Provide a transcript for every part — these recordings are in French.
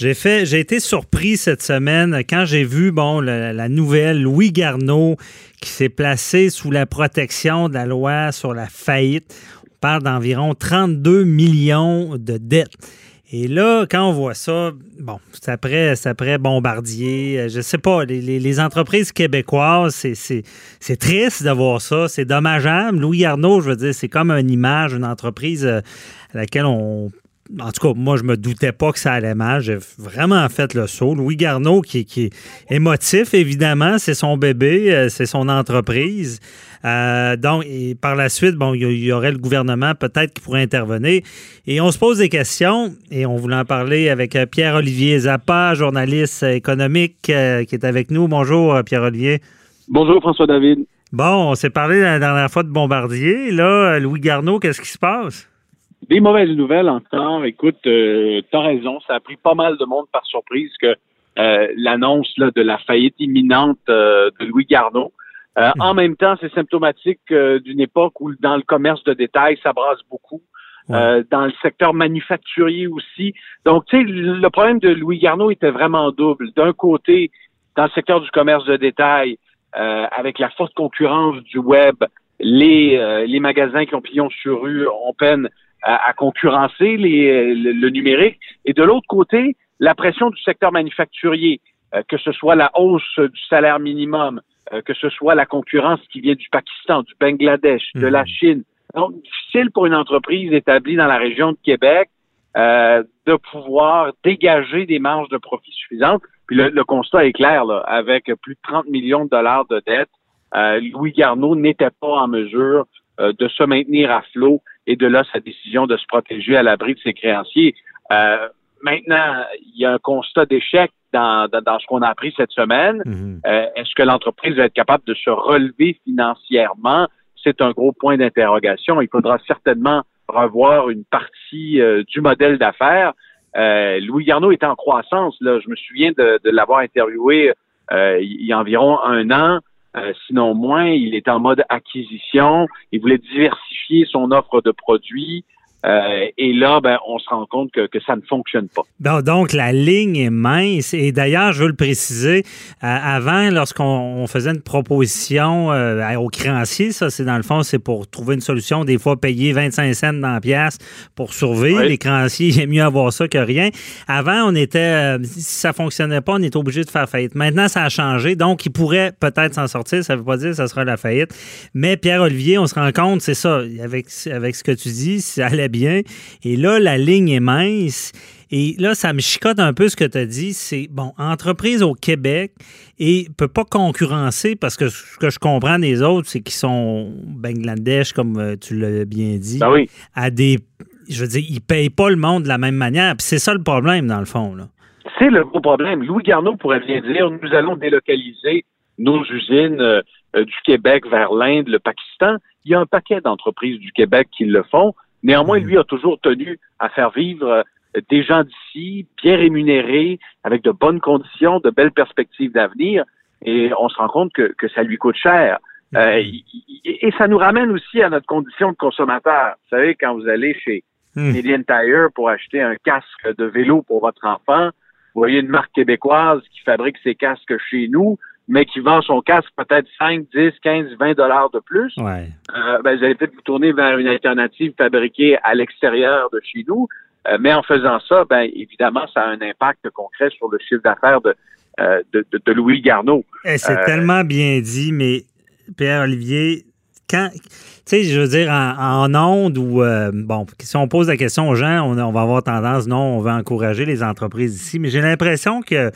J'ai fait, j'ai été surpris cette semaine quand j'ai vu bon la, nouvelle Louis Garneau qui s'est placé sous la protection de la loi sur la faillite. On parle d'environ 32 millions de dettes. Et là, quand on voit ça, bon, c'est après, après Bombardier, je sais pas, les, entreprises québécoises, c'est triste de voir ça, c'est dommageable. Louis Arnaud, je veux dire, c'est comme une image, une entreprise euh, à laquelle on en tout cas, moi, je me doutais pas que ça allait mal. J'ai vraiment fait le saut. Louis Garneau, qui, qui est émotif, évidemment, c'est son bébé, euh, c'est son entreprise. Euh, donc, et par la suite, bon, il y, aurait le gouvernement peut-être qui pourrait intervenir. Et on se pose des questions, et on voulait en parler avec euh, Pierre-Olivier Zappa, journaliste économique, euh, qui est avec nous. Bonjour, Pierre-Olivier. Bonjour François-David. Bon, on s'est parlé la dernière fois de Bombardier. Là, Louis Garneau, qu'est-ce qui se passe? Des mauvaises nouvelles encore. Écoute, euh, t'as raison, ça a pris pas mal de monde par surprise que euh, l'annonce là, de la faillite imminente euh, de Louis Garneau. Euh, En même temps, c'est symptomatique euh, d'une époque où dans le commerce de détail, ça brasse beaucoup. Euh, dans le secteur manufacturier aussi. Donc, tu sais, le problème de Louis Garneau était vraiment double. D'un côté, dans le secteur du commerce de détail, euh, avec la forte concurrence du web, les, euh, les magasins qui ont pignon sur rue ont peine à, à concurrencer les, le, le numérique. Et de l'autre côté, la pression du secteur manufacturier, euh, que ce soit la hausse du salaire minimum, euh, que ce soit la concurrence qui vient du Pakistan, du Bangladesh, de la Chine. Donc, difficile pour une entreprise établie dans la région de Québec euh, de pouvoir dégager des marges de profit suffisantes. Puis le, le constat est clair, là, avec plus de 30 millions de dollars de dettes, euh, Louis Garneau n'était pas en mesure euh, de se maintenir à flot et de là sa décision de se protéger à l'abri de ses créanciers. Euh, maintenant, il y a un constat d'échec dans, dans, dans ce qu'on a appris cette semaine. Euh, Est-ce que l'entreprise va être capable de se relever financièrement? C'est un gros point d'interrogation. Il faudra certainement revoir une partie euh, du modèle d'affaires. Euh, Louis Garneau est en croissance. Là. Je me souviens de, de l'avoir interviewé euh, il y a environ un an. Euh, sinon moins, il est en mode acquisition. Il voulait diversifier son offre de produits. Euh, et là, ben, on se rend compte que, que ça ne fonctionne pas. Donc, donc, la ligne est mince. Et d'ailleurs, je veux le préciser, euh, avant, lorsqu'on on faisait une proposition euh, aux créanciers, ça, c'est dans le fond, c'est pour trouver une solution, des fois payer 25 cents dans la pièce pour survivre. Oui. Les créanciers, il est mieux avoir ça que rien. Avant, on était, si ça fonctionnait pas, on était obligé de faire faillite. Maintenant, ça a changé. Donc, il pourrait peut-être s'en sortir. Ça veut pas dire que ça sera la faillite. Mais Pierre-Olivier, on se rend compte, c'est ça, avec, avec ce que tu dis, ça allait bien. Et là, la ligne est mince. Et là, ça me chicote un peu ce que tu as dit. C'est, bon, entreprise au Québec et peut pas concurrencer parce que ce que je comprends des autres, c'est qu'ils sont Bangladesh, comme euh, tu l'as bien dit, Ben oui. à des. Je veux dire, ils payent pas le monde de la même manière. Puis c'est ça le problème, dans le fond. Là. C'est le gros problème. Louis Garneau pourrait bien dire nous allons délocaliser nos usines euh, euh, du Québec vers l'Inde, le Pakistan. Il y a un paquet d'entreprises du Québec qui le font. Néanmoins, lui a toujours tenu à faire vivre euh, des gens d'ici, bien rémunérés, avec de bonnes conditions, de belles perspectives d'avenir. Et on se rend compte que, que ça lui coûte cher. Euh, y- et ça nous ramène aussi à notre condition de consommateur. Vous savez, quand vous allez chez Hmm. Canadian Tire pour acheter un casque de vélo pour votre enfant, vous voyez une marque québécoise qui fabrique ses casques chez nous, mais qui vend son casque peut-être 5, 10, 15, 20 dollars de plus. Ouais. Euh, ben, vous allez peut-être vous tourner vers une alternative fabriquée à l'extérieur de chez nous. Euh, mais en faisant ça, ben, évidemment, ça a un impact concret sur le chiffre d'affaires de, euh, de, de- de Louis Garneau. Eh, c'est tellement bien dit, mais Pierre-Olivier, quand, tu sais, je veux dire, en, en onde ou, euh, bon, si on pose la question aux gens, on, on va avoir tendance, non, on veut encourager les entreprises ici, mais j'ai l'impression que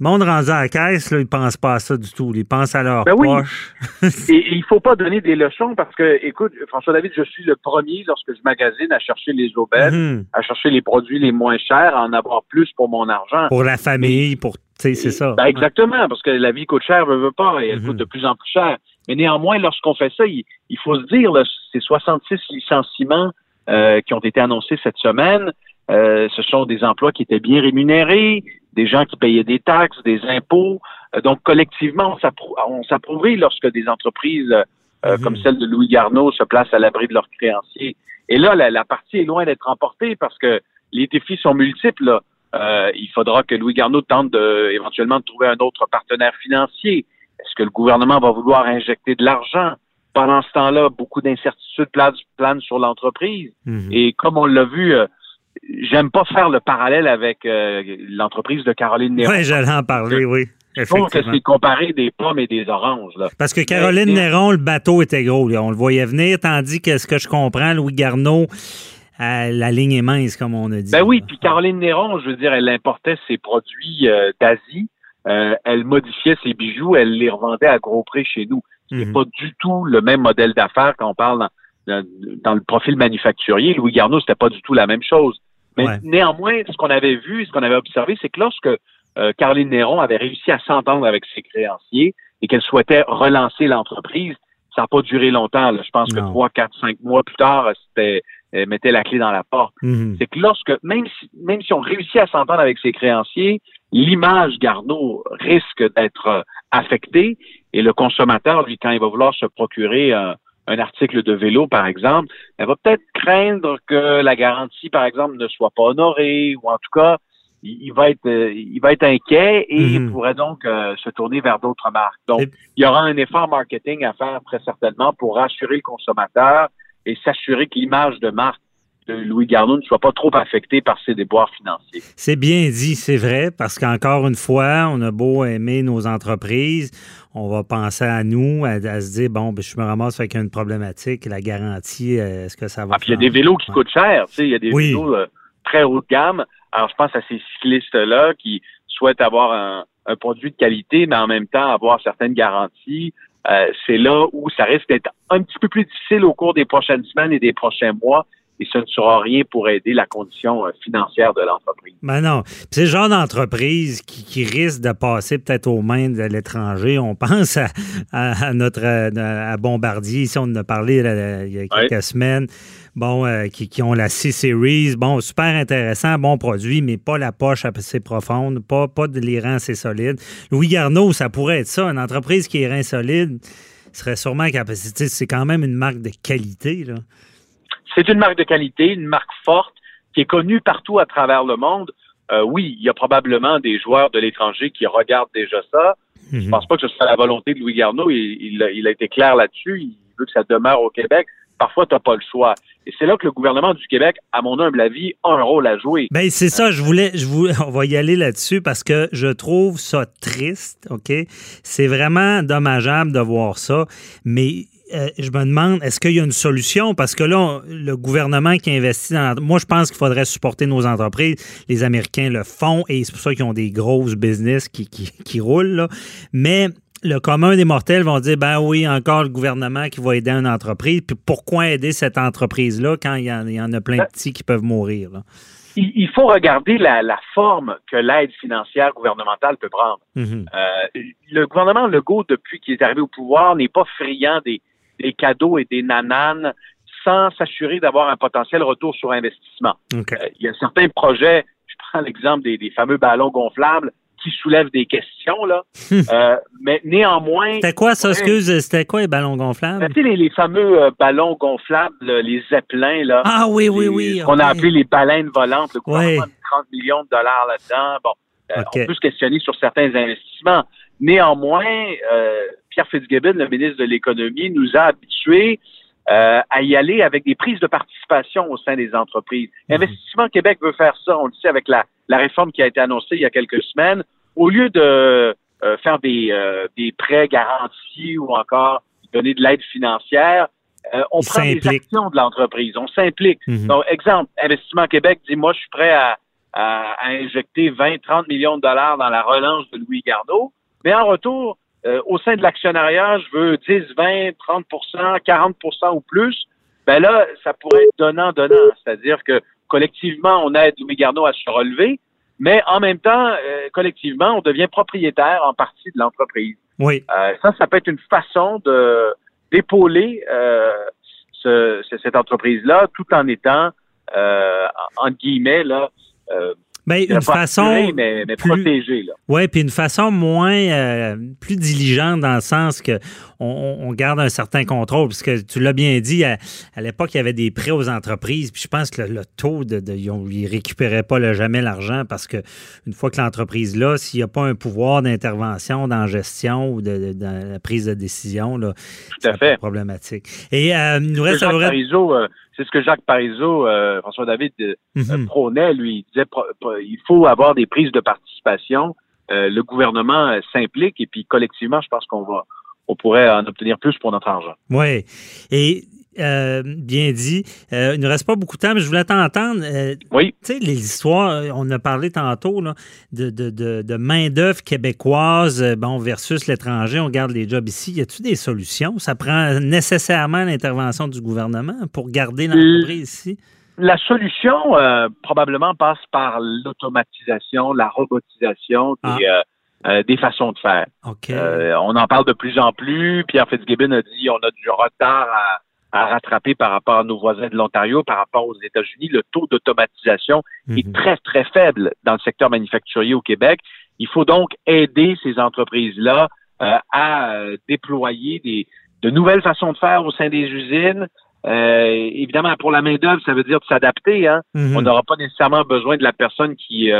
Le monde rendu à la caisse, là, ils pensent pas à ça du tout. Ils pensent à leur Ben oui. poche. Et il faut pas donner des leçons parce que, écoute, François David, je suis le premier lorsque je magasine à chercher les aubaines, Mhm. à chercher les produits les moins chers, à en avoir plus pour mon argent. Pour la famille, pour. Tu sais, c'est ça. Ben, exactement, parce que la vie coûte cher, veut, veut pas, et elle Mhm. coûte de plus en plus cher. Mais néanmoins, lorsqu'on fait ça, il, il faut se dire, là, ces 66 licenciements euh, qui ont été annoncés cette semaine, euh, ce sont des emplois qui étaient bien rémunérés, des gens qui payaient des taxes, des impôts. Euh, donc, collectivement, on s'approuvait lorsque des entreprises euh, Mhm. comme celle de Louis Garneau se placent à l'abri de leurs créanciers. Et là, la, la partie est loin d'être remportée parce que les défis sont multiples. là. Euh, il faudra que Louis Garneau tente de, éventuellement de trouver un autre partenaire financier. Est-ce que le gouvernement va vouloir injecter de l'argent? Pendant ce temps-là, beaucoup d'incertitudes planent, sur l'entreprise. Mhm. Et comme on l'a vu, euh, j'aime pas faire le parallèle avec euh, l'entreprise de Caroline Néron. Oui, j'allais en parler, oui. Je trouve que Effectivement. c'est comparer des pommes et des oranges. Là. Parce que Caroline Néron, le bateau était gros. là. On le voyait venir, tandis que ce que je comprends, Louis Garneau, euh, la ligne est mince, comme on a dit. Ben oui, puis Caroline Néron, je veux dire, elle importait ses produits euh, d'Asie, elle modifiait ses bijoux, elle les revendait à gros prix chez nous. C'est Mhm. pas du tout le même modèle d'affaires quand on parle dans, dans- dans le profil manufacturier. Louis Garneau, c'était pas du tout la même chose. Mais Ouais. néanmoins, ce qu'on avait vu, ce qu'on avait observé, c'est que lorsque euh, Caroline Néron avait réussi à s'entendre avec ses créanciers et qu'elle souhaitait relancer l'entreprise, ça n'a pas duré longtemps. là. Je pense que trois, quatre, cinq mois plus tard, c'était elle mettait la clé dans la porte Mhm. c'est que lorsque, même si, même si on réussit à s'entendre avec ses créanciers, l'image Garneau risque d'être euh, affectée et le consommateur, lui, quand il va vouloir se procurer un, un article de vélo, par exemple, elle va peut-être craindre que la garantie, par exemple, ne soit pas honorée ou en tout cas, il, va être, euh, il va être inquiet et il Mhm. pourrait donc euh, se tourner vers d'autres marques. Donc, Et- il y aura un effort marketing à faire très certainement pour rassurer le consommateur et s'assurer que l'image de marque de Louis Garneau ne soit pas trop affectée par ses déboires financiers. C'est bien dit, c'est vrai, parce qu'encore une fois, on a beau aimer nos entreprises, on va penser à nous, à, à se dire, bon, ben, je me ramasse avec une problématique, la garantie, euh, est-ce que ça va Ah, puis il y a des vélos qui coûtent cher, tu sais, il y a des Oui. vélos euh, très haut de gamme. Alors, je pense à ces cyclistes-là qui souhaitent avoir un, un produit de qualité, mais en même temps avoir certaines garanties. Euh, c'est là où ça risque d'être un petit peu plus difficile au cours des prochaines semaines et des prochains mois, et ce ne sera rien pour aider la condition euh, financière de l'entreprise. Ben non. Puis C'est le genre d'entreprise qui, qui risque de passer peut-être aux mains de l'étranger. On pense à, à- à notre euh, à Bombardier, ici on en a parlé là, il y a quelques semaines. Bon, euh, qui, qui ont la C-Series. Bon, super intéressant, bon produit, mais pas la poche assez profonde, pas, pas de reins assez solides. Louis Garneau, ça pourrait être ça. Une entreprise qui est rein solide serait sûrement capacité. C'est quand même une marque de qualité, là. C'est une marque de qualité, une marque forte qui est connue partout à travers le monde. Euh, oui, il y a probablement des joueurs de l'étranger qui regardent déjà ça. Je Mhm. pense pas que ce soit la volonté de Louis Garneau. Il, il a- il a été clair là-dessus. Il veut que ça demeure au Québec. Parfois, tu n'as pas le choix. Et c'est là que le gouvernement du Québec, à mon humble avis, a un rôle à jouer. Ben c'est ça, je voulais, je voulais, on va y aller là-dessus parce que je trouve ça triste, ok? C'est vraiment dommageable de voir ça, mais euh, je me demande, est-ce qu'il y a une solution? Parce que là, on- le gouvernement qui investit dans, moi je pense qu'il faudrait supporter nos entreprises. Les Américains le font et c'est pour ça qu'ils ont des grosses business qui, qui, qui roulent là. Mais le commun des mortels vont dire ben oui, encore le gouvernement qui va aider une entreprise. Puis pourquoi aider cette entreprise-là quand il y en, il y en a plein de petits qui peuvent mourir? Là? Il, faut regarder la, la forme que l'aide financière gouvernementale peut prendre. Mhm. Euh, le gouvernement Legault, depuis qu'il est arrivé au pouvoir, n'est pas friand des, des cadeaux et des nananes sans s'assurer d'avoir un potentiel retour sur investissement. Euh, il y a certains projets, je prends l'exemple des, des fameux ballons gonflables qui soulèvent des questions, là. Euh, mais néanmoins, C'était quoi ça, excuse? C'était quoi les ballons ben, gonflables? tu sais, les, les fameux euh, ballons gonflables, les zeppelins, là. Ah oui, oui, les- oui. ce qu'on a appelé les baleines volantes. Le gouvernement mis 30 millions de dollars là-dedans. Bon, euh, Ok. on peut se questionner sur certains investissements. Néanmoins, euh, Pierre Fitzgibbon, le ministre de l'Économie, nous a habitués euh, à y aller avec des prises de participation au sein des entreprises. Mhm. Investissement Québec veut faire ça, on le sait, avec la, la réforme qui a été annoncée il y a quelques semaines. Au lieu de euh, faire des, euh, des prêts garantis ou encore donner de l'aide financière, euh, on prend des actions de l'entreprise, on s'implique. Mhm. Donc, exemple, Investissement Québec dit, moi, je suis prêt à, à, injecter 20, 30 millions de dollars dans la relance de Louis Garneau. Mais en retour, euh, au sein de l'actionnariat, je veux 10, 20, 30% 40% ou plus. Ben là, ça pourrait être donnant-donnant. C'est-à-dire que collectivement, on aide Louis Garneau à se relever, mais en même temps, euh, collectivement, on devient propriétaire en partie de l'entreprise. Oui. Euh, ça, ça peut être une façon de d'épauler ce, cette entreprise-là, tout en étant, en guillemets, là, ben, une façon mais, mais protégée. Oui, puis une façon moins euh, plus diligente dans le sens que on, garde un certain contrôle. Parce que tu l'as bien dit, à, l'époque, il y avait des prêts aux entreprises. Puis je pense que le, taux de, de ils ne récupéraient pas jamais l'argent parce que une fois que l'entreprise là, s'il n'y a pas un pouvoir d'intervention dans la gestion ou de, la prise de décision, là, c'est problématique. Et euh, nous reste à c'est ce que Jacques Parizeau, euh, François David euh, mhm. prônait, lui. Il disait il faut avoir des prises de participation. Euh, le gouvernement s'implique et puis collectivement, je pense qu'on va on pourrait en obtenir plus pour notre argent. Oui. Et euh, bien dit. Euh, il ne reste pas beaucoup de temps, mais je voulais t'entendre. Euh, oui. Tu sais, les histoires, on a parlé tantôt là, de, de, de, main-d'œuvre québécoise bon, versus l'étranger. On garde les jobs ici. Y a-t-il des solutions? Ça prend nécessairement l'intervention du gouvernement pour garder l'entreprise ici? La solution, probablement, passe par l'automatisation, la robotisation des. Ah. des façons de faire. on en parle de plus en plus. Pierre Fitzgibbon a dit on a du retard à, à rattraper par rapport à nos voisins de l'Ontario, par rapport aux États-Unis. Le taux d'automatisation est mhm. très, très faible dans le secteur manufacturier au Québec. Il faut donc aider ces entreprises-là euh, à euh, déployer des, de nouvelles façons de faire au sein des usines. Euh, évidemment, pour la main-d'œuvre, ça veut dire de s'adapter. Hein? Mhm. On n'aura pas nécessairement besoin de la personne qui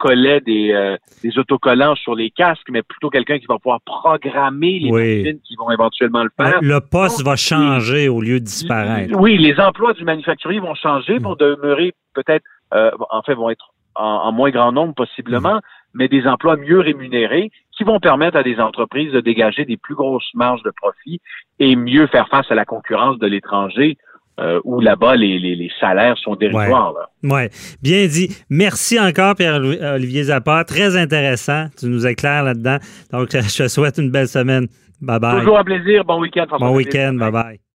collait des, euh, des autocollants sur les casques, mais plutôt quelqu'un qui va pouvoir programmer les machines qui vont éventuellement le faire. Le poste va changer au lieu de disparaître. Oui, les emplois du manufacturier vont changer, vont demeurer peut-être, euh, en fait, vont être en, moins grand nombre possiblement, mm. mais des emplois mieux rémunérés qui vont permettre à des entreprises de dégager des plus grosses marges de profit et mieux faire face à la concurrence de l'étranger euh, où là-bas, les, salaires sont dérisoires. Oui, ouais. bien dit. Merci encore, Pierre-Olivier Zappa. Très intéressant. Tu nous éclaires là-dedans. Donc, je te souhaite une belle semaine. Bye-bye. Toujours un plaisir. Bon week-end, Bon week-end. Bye-bye.